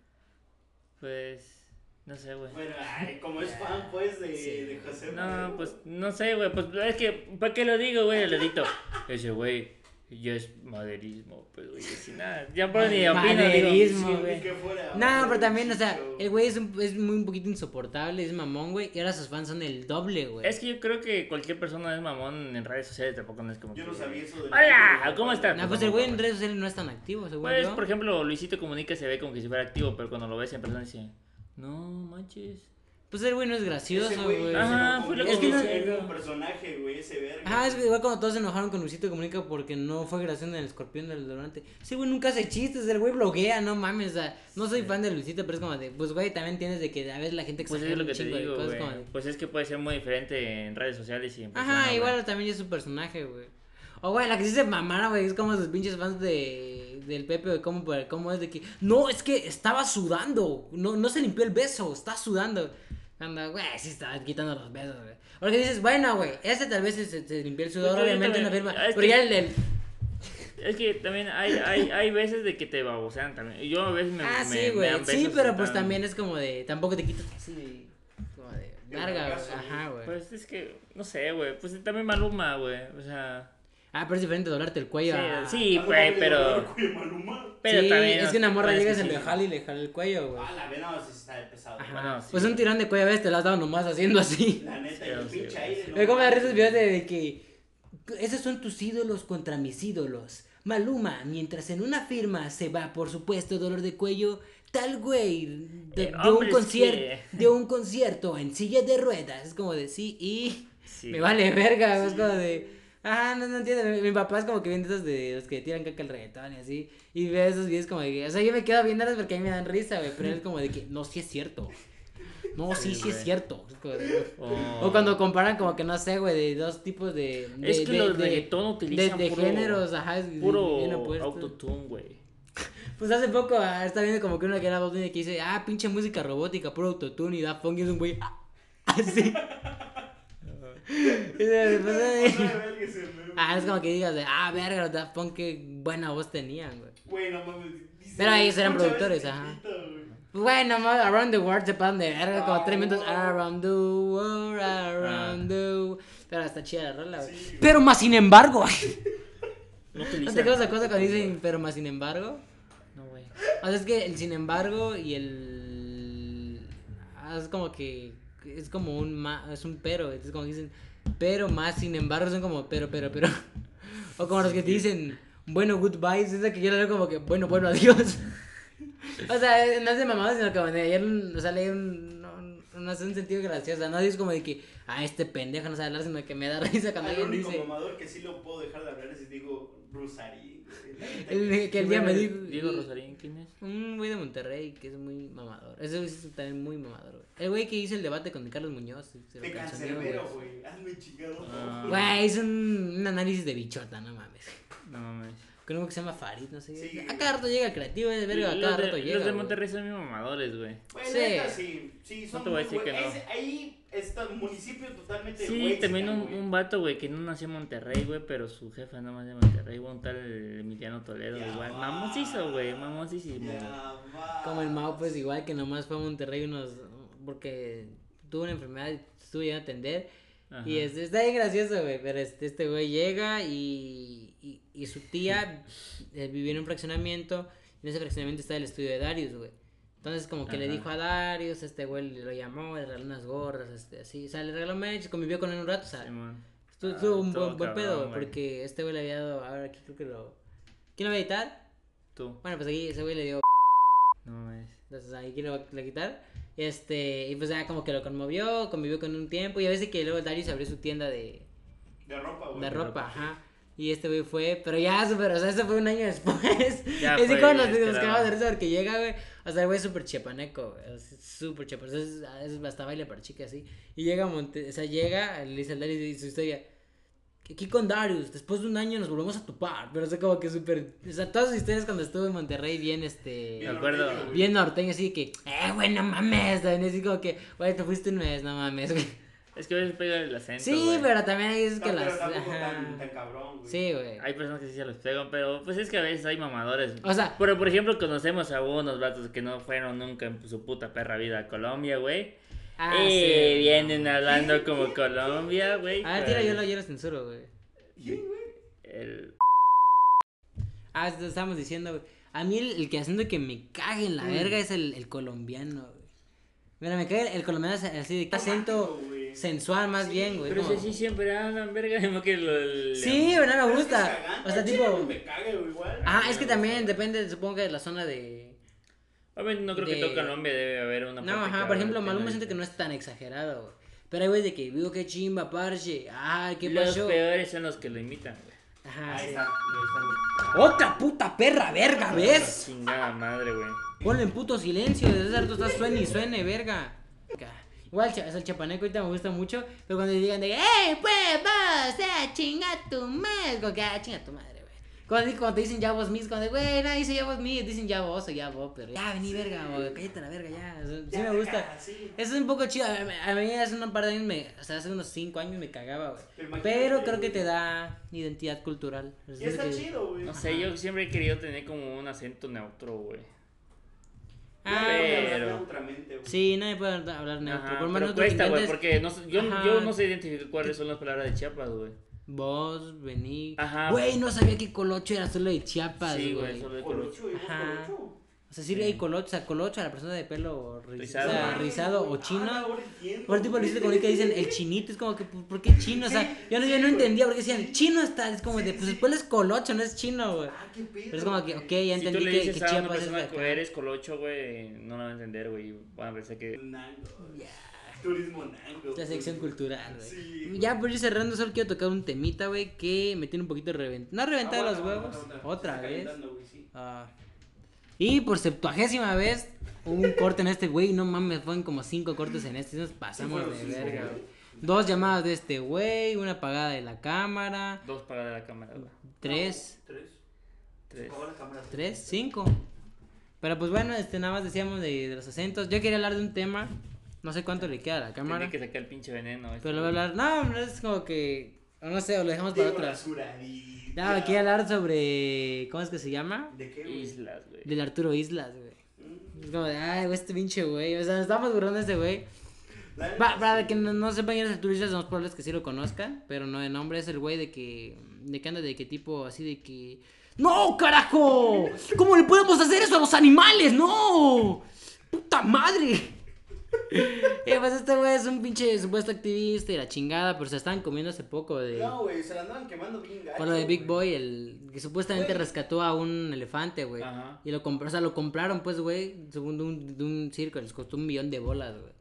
Pues, no sé, güey. Bueno, ay, como es fan, pues, de, Sí. de José No, pues, no sé, güey, pues, es que, ¿para qué lo digo, güey? Le dicto, ese güey, ya es maderismo, pues, güey, si nada, ya por ni opino, Maderismo, güey. No, pero también, o sea, el güey es, un, es muy un poquito insoportable, es mamón, güey. Y ahora sus fans son el doble, güey. Es que yo creo que cualquier persona es mamón en redes sociales, tampoco no es como Yo que- no sabía eso de Hola, ¿cómo estás? No, pues el güey en redes sociales no es tan activo, según Pues, yo. por ejemplo, Luisito Comunica se ve como que si fuera activo, pero cuando lo ves en persona dice, no manches. Pues el güey no es gracioso, güey. Ajá, fue lo que Es que no- un personaje, güey, ese verga. Ajá, es que igual cuando todos se enojaron con Luisito Comunica porque no fue gracioso en el escorpión del donante. Ese güey nunca hace chistes, el güey bloguea, no mames, o sea, no soy fan de Luisito, pero es como de, pues güey, también tienes de que a veces la gente Pues exagera es lo que te chingo de digo, cosas como de- Pues es que puede ser muy diferente en redes sociales y en persona, Ajá, igual también es su personaje, güey. O güey, la que sí se mamara, güey, es como sus pinches fans de del Pepe, güey, como, como es de que, no, es que estaba sudando, no, no se limpió el beso, está sudando. Anda, güey, sí estaba quitando los besos, güey. Porque dices, bueno, güey, ese tal vez se, se- se limpió el sudor, Pues, obviamente no firma. es Pero que- ya el del. Es que también hay, hay, hay veces de que te babosean también. Yo a veces me Ah, me- sí, me güey. Sí, pero pues tan- también es como de. Tampoco te quitas así de. Como de. Larga, güey. Ajá, güey. Pues es que, no sé, güey. Pues también Maluma, güey. O sea. Ah, pero es diferente doblarte el cuello. Sí, a- sí, Ah, güey, pero. de cuello, Maluma. Pero Sí, también. es que una morra pues, llega y se sí. le jala y le jala el cuello, güey. Ah, la vena no sé si está de pesado. Ajá. bueno, sí, pues un tirón de cuello a veces te lo has dado nomás haciendo así. La neta, Sí, y el sí, pinche no Me como de mames. esos videos de, de que. Esos son tus ídolos contra mis ídolos. Maluma, mientras en una firma se va, por supuesto, dolor de cuello, tal güey de, Eh, de un hombre, es concierto, que- de un concierto en silla de ruedas. Es como de sí y Sí. me vale verga, es Sí. como de ah, no, no entiendo. Mi, mi papá es como que viene de esos de los que tiran caca al reggaetón y así. Y ve esos videos como de que, o sea, yo me quedo viéndolos porque a mí me dan risa, güey. Pero él es como de que, no, sí es cierto. No, sí, Sí, sí es cierto. De- O- cuando comparan como que no sé, güey, de dos tipos de... de Es que de, los de- reggaetón utilizan de puro- géneros, ajá, es Puro autotune, güey. Pues hace poco ah, está viendo como que una que era Dylan que dice, ah, pinche música robótica, puro autotune y da funk y es un güey, ah, así. ah, es como que digas de, ah, verga, los Daft Punk qué buena voz tenían, güey. Güey, no mames. Pero ahí serán escucha productores, ese ajá. bueno, más Around the World se pasan de verga, como Ah, tres minutos, wow. Around the World, Around the World. Pero está chida la rola, güey. Sí. Pero más sin embargo, No ¿no te quedas esa cosa cuando dicen pero más sin embargo? No, güey. O sea, es que el sin embargo y el. ah, Es como que. Es como un. ma- Es un pero. Es como que dicen. Pero más sin embargo son como pero, pero, pero. O como los que te dicen. Bueno, goodbye. Es que yo le veo como que. Bueno, bueno, adiós. O sea, no es de mamada, sino que bueno, ayer. O sea, leí un. No, no hace un sentido gracioso. No es como de que. Ah, este pendejo no sabe hablar, sino que me da risa cuando Ah, el alguien único mamador que sí lo puedo dejar de hablar es si digo Bruce Ari, güey. El, que el día me dijo. Diego Rosarín, ¿quién es? Un güey de Monterrey que es muy mamador. Ese güey es también muy mamador, güey. El güey que hizo el debate con Carlos Muñoz. Se De cancerbero, güey. Hazme chingado. Ah. Güey, hizo un, un análisis de bichota, no mames. No mames. Con uno que se llama Farid, no sé. Sí. A cada rato llega el creativo, es verga, a cada de- rato llega. Los de güey. Monterrey son muy mamadores, güey. Güey, Sí. sí. Sí, son No te voy a muy decir que no. Ahí está un municipio totalmente Sí, güey, también un, güey. un vato, güey, que no nació en Monterrey, güey, pero su jefa no más de Monterrey, güey, un tal Emiliano Toledo, Ya igual. va. Mamosísimo, güey, mamosísimo. Ya. Como el Mau, pues igual que nomás fue a Monterrey unos. Porque tuvo una enfermedad y estuvo yendo a atender. Ajá. Y este, está bien gracioso, güey. Pero este, este güey llega y, y, y su tía eh, vivía en un fraccionamiento. Y en ese fraccionamiento está el estudio de Darius, güey. Entonces, como que le Ajá. dijo a Darius, este güey lo llamó, le regaló unas gorras, este, así. O sea, le regaló merch, convivió con él un rato, o sea. Simón. Estuvo, Ah, un buen, buen pedo, porque este güey le había dado. Ahora aquí creo que lo. ¿Quién lo va a editar? Tú. Bueno, pues aquí ese güey le dio. No mames. Entonces ahí quién lo va a quitar. Este, y pues ya como que lo conmovió, convivió con un tiempo. Y a veces que luego Darius abrió su tienda de, De ropa, güey. de ropa, ropa, ajá. Y este güey fue, pero ya súper, o sea, eso fue un año después. Ya es fue, como nos, nos cagamos de risa porque llega, güey. O sea, el güey es súper güey. es Súper chiapaneco. Es, es hasta baile para chicas así. Y llega a Monte, o sea, llega, le dice al Darius y su historia. Aquí con Darius, después de un año nos volvemos a topar. Pero o sea, como que súper. O sea, todas sus historias cuando estuvo en Monterrey, bien este. Me acuerdo. Bien norteño, así que, eh, güey, no mames. También así como que, güey, te fuiste un mes, no mames, güey. Es que a veces pega el acento. Sí, pero también hay veces No, que pero las. tan, tan cabrón, güey. Sí, güey. Hay personas que sí se los pegan, pero pues es que a veces hay mamadores. O sea- pero por ejemplo, conocemos a unos vatos que no fueron nunca en su puta perra vida a Colombia, güey. Ah, eh, sí. vienen hablando como Colombia, güey. A ver, pero tira, yo lo, yo lo censuro, güey. ¿Quién, güey? el- Ah, esto estábamos diciendo, güey. A mí el, el que haciendo que me cague en la verga es el, el colombiano, güey. Mira, me cae el, el colombiano así de acento sensual más Sí, bien, güey. Pero como- ese sí siempre hablan, verga, no que lo... el- Sí, pero no me gusta. O sea, tipo. Me caga, güey, igual. Ajá, es que también depende, supongo que de la zona de. Obviamente no creo que todo Colombia debe haber una No, ajá, por ejemplo, Maluma siento que no es tan exagerado, güey. Pero hay güeyes de que vivo que chimba, parche. Ah, ¿qué Los pasó? peores son los que lo imitan, güey. Ajá, Ahí sí. está, ahí está. Otra puta perra, verga, ¿ves? Chingada madre, güey. Ponle en puto silencio, desde hace rato estás suene y suene, verga. Igual, es el chapaneco ahorita me gusta mucho, pero cuando digan de, ¡eh, pues, vos, eh, chinga tu madre! Como que, ah, chinga tu madre. Cuando, cuando te dicen ya vos mis, cuando, güey, nadie dice ya vos mis, dicen ya vos o ya vos, pero ya vení, verga, o cállate la verga, ya. o sea, sí Ya, me gusta. sí. Eso es un poco chido. A mí, a mí hace un par de años, me, o sea, hace unos 5 años me cagaba, güey. Pero creo que te da identidad cultural. Es Y está que- chido, güey. No sé, yo siempre he querido tener como un acento neutro, güey. Ah, Pero- neutramente, güey. Sí, nadie puede hablar neutro. Ajá, por más pero neutro que cuesta, güey, porque no, sé- yo, Ajá. yo no sé identificar cuáles son las palabras de Chiapas, güey. Vos, vení. Ajá. Güey, no sabía que Colocho era solo de Chiapas, Sí, güey. solo de. Colocho, Ajá. colocho. O sea, sí hay Colocho, o sea, Colocho a la persona de pelo ri- Rizado. o sea, rizado o chino. ah, ahora entiendo, Por tipo güey. Luisito Comunica dicen el chinito, es como que, pues, ¿por qué chino? O sea, yo no, yo no entendía por qué decían chino está, es como de, pues después es Colocho, no es chino, güey. Ah, qué pedo. Pero es como que, ok, ya Si tú entendí le que, dices que a una Chiapas es de que eres colocho, güey, no lo va a entender, güey. Van a pensar que... Nango. Turismo nango. La sección cultural, güey. Sí. Ya por ir cerrando, solo quiero tocar un temita, güey, que me tiene un poquito reventado. No reventado los Aguanta, huevos, otra vez. sí. Ah. Y por septuagésima vez, hubo un corte en este güey. No mames, fueron como cinco cortes en este. Nos pasamos Sí, de verga, güey. Dos llamadas de este güey, una apagada de la cámara. Dos para la cámara, güey. Tres, Tres. Tres. Cinco. Pero pues bueno, este nada más decíamos de, de los acentos. Yo quería hablar de un tema. No sé cuánto le queda a la cámara. Tiene que sacar el pinche veneno. este, Pero lo voy a hablar. No, no es como que. o No sé, o lo dejamos para otra. No, quiero hablar sobre. ¿Cómo es que se llama? ¿De qué, güey? Islas, güey. Del Arturo Islas, güey. Mm. Es como de, ay, güey, este pinche güey. O sea, nos estamos burlando de este güey. Pa- para sí. que no, no sepan quién es Arturo Islas, son probables que sí lo conozcan. Pero no de nombre, es el güey de que. De que anda de qué tipo así de que. ¡No, carajo! ¿Cómo le podemos hacer eso a los animales? ¡No! ¡Puta madre! Eh, pues este güey es un pinche supuesto activista y la chingada, pero se estaban comiendo hace poco de. No, güey, se la andaban quemando bien gacho. Por lo de Big. Boy, el que supuestamente rescató a un elefante, güey. Ajá. Y lo compró, o sea, lo compraron, pues, güey, según de un, de un circo, les costó un millón de bolas, güey.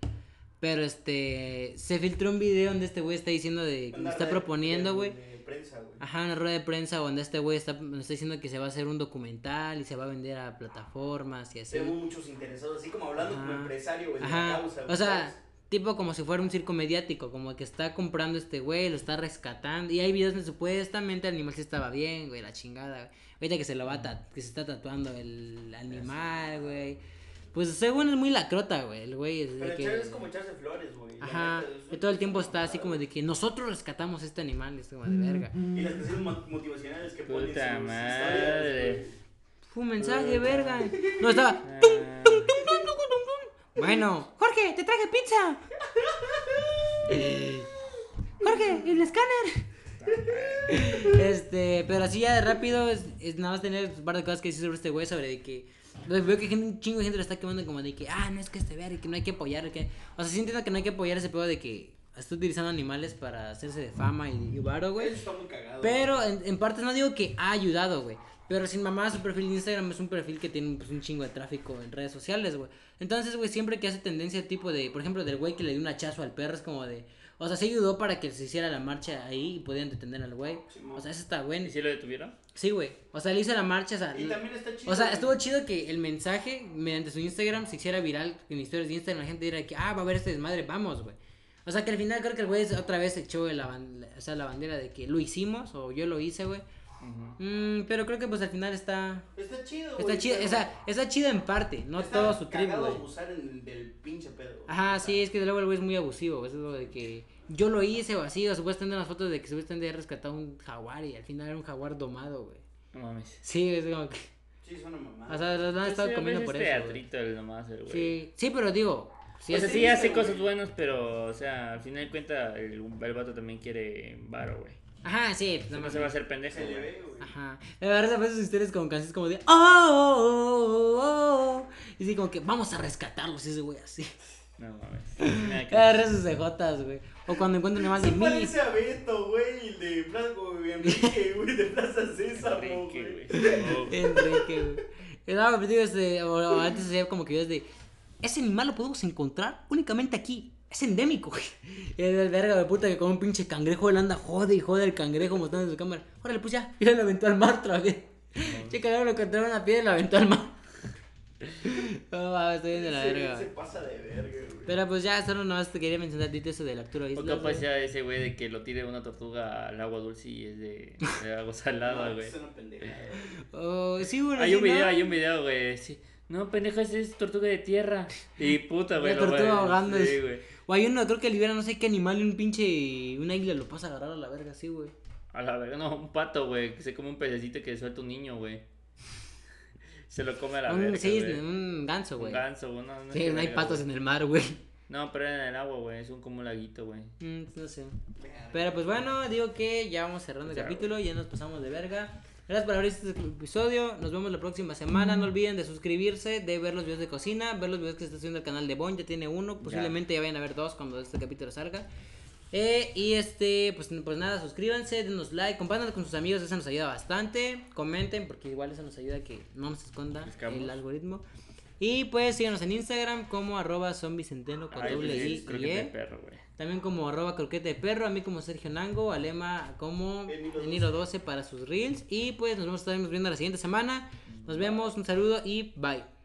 Pero este, se filtró un video donde este güey está diciendo de, Anda está de- proponiendo, güey. de prensa, güey. Ajá, una rueda de prensa donde este güey está, nos está diciendo que se va a hacer un documental y se va a vender a plataformas y así. Tenemos muchos interesados, así como hablando como Ajá. empresario, güey, de la causa. o sea, ¿sabes? tipo como si fuera un circo mediático, como que está comprando este güey, lo está rescatando. Y hay videos donde supuestamente el animal sí estaba bien, güey, la chingada, güey. Ahorita que se lo va a que se está tatuando el animal, güey. Pues según es muy lacrota, güey, el güey. es de Pero que- es como echarse flores, güey. Ajá, un- todo el tiempo está así como de que nosotros rescatamos este animal, es como de verga. Y las canciones mo- motivacionales que ponen Puta sus madre. historias, Fue un mensaje, verga. No, estaba. Ah, Bueno, Jorge, te traje pizza. Jorge, el escáner. Este, pero así ya de rápido es, es nada más tener un par de cosas que decir sobre este güey, sobre de que veo que gente- un chingo de gente lo está quemando como de que, ah, no es que este ver y que no hay que apoyar, que, o sea, sí entiendo que no hay que apoyar ese pedo de que está utilizando animales para hacerse de fama y, y varo, güey. Eso está muy cagado. Pero en, en parte no digo que ha ayudado, güey. Pero sin mamá, su perfil de Instagram es un perfil que tiene pues, un chingo de tráfico en redes sociales, güey. Entonces, güey, siempre que hace tendencia tipo de, por ejemplo, del güey que le dio un hachazo al perro, es como de. O sea, sí ayudó para que se hiciera la marcha ahí y podían detener al güey. O sea, eso está bueno. ¿Y si lo detuvieron? Sí, güey. O sea, le hizo la marcha, o sea. Y también está chido. O sea, estuvo chido que el mensaje mediante su Instagram se hiciera viral en historias de Instagram. La gente diera que, ah, va a haber este desmadre, vamos, güey. O sea, que al final creo que el güey otra vez echó la, ban- o sea, la bandera de que lo hicimos o yo lo hice, güey. Ujú. Mm, pero creo que pues al final está. Está chido, Está güey, chido, pero o sea, está chido en parte, no está todo su tribu, abusar en- del pinche pedo. güey. Ajá, sí, es que luego el güey es muy abusivo, es lo de que yo lo hice o así, o supuestamente unas fotos de que supuestamente había rescatado un jaguar y al final era un jaguar domado, güey. No mames. Sí, es como que, Sí, es una mamada. o sea, lo han estado comiendo por es eso. teatrito el nomás, el güey. Sí, sí, pero digo, sí, o sea, sí hace güey. cosas buenas, pero, o sea, al final de cuentas, el, el vato también quiere varo, güey. Ajá, sí, pues, No, no se va a hacer pendejo, güey. ve, güey. Ajá. La verdad, a veces sus historias con canciones como de. "Oh, oh, oh, oh", Y así como que vamos a rescatarlos, ese güey así. No mames. Nada que- Agarra sus cejotas, güey. O cuando encuentra un animal de mí. parece a Beto, güey, el de Plaza, güey, Enrique, güey, de Plaza César, Enrique, güey. güey. Enrique, güey. No, pero digo, este, o, antes hacía como que videos de. Ese animal lo podemos encontrar únicamente aquí. Es endémico, güey. Y es el verga de puta que con un pinche cangrejo él anda jode y jode el cangrejo mostrando en su cámara. Órale, pues ya. Y lo aventó al mar otra vez. Che, cagado, lo encontró en una piedra y lo aventó al mar. No, mames, estoy bien de la Se- verga. Se pasa de verga, güey. Pero pues ya, solo nomás te quería mencionar ahorita eso del Arturo O Islas. capaz güey. sea ese güey de que lo tire una tortuga al agua dulce y es de, de agua salada, No, güey. es una pendejada. Oh, sí, güey. Hay sí, un video, ¿no? hay un video, güey. Sí. No, pendejo, ese es tortuga de tierra. Y puta, güey. La tortuga güey, ahogándose. Sí, güey. O hay uno, creo que libera no sé qué animal y un pinche. Una águila lo pasa a agarrar a la verga, sí, güey. A la verga, no, un pato, güey. Que se come un pececito que suelta un niño, güey. Se lo come a la Un verga. güey. un ganso, Un güey. ganso, güey. No, no Sí, no hay verga, patos güey. en el mar, güey. No, pero en el agua, güey. Es un como un laguito, güey. Mm, no sé. Pero pues bueno, digo que ya vamos cerrando el Ya, capítulo, ya nos pasamos de verga. Gracias por abrir este episodio. Nos vemos la próxima semana. No olviden de suscribirse, de ver los videos de cocina, ver los videos que está haciendo el canal de Bon. Ya tiene uno, posiblemente ya vayan a ver dos cuando este capítulo salga. Eh, y este, pues, pues nada, suscríbanse, denos like, compártanlo con sus amigos, eso nos ayuda bastante. Comenten, porque igual eso nos ayuda a que no nos esconda el algoritmo. Y pues síganos en Instagram como arroba zombicenteno con Ay, doble I y de E. perro, güey. También como arroba croquete de perro, a mí como Sergio Nango, Alema como Eniro Eniro 12 para sus reels. Y pues nos vemos, estaremos viendo la siguiente semana. Nos vemos, un saludo y bye.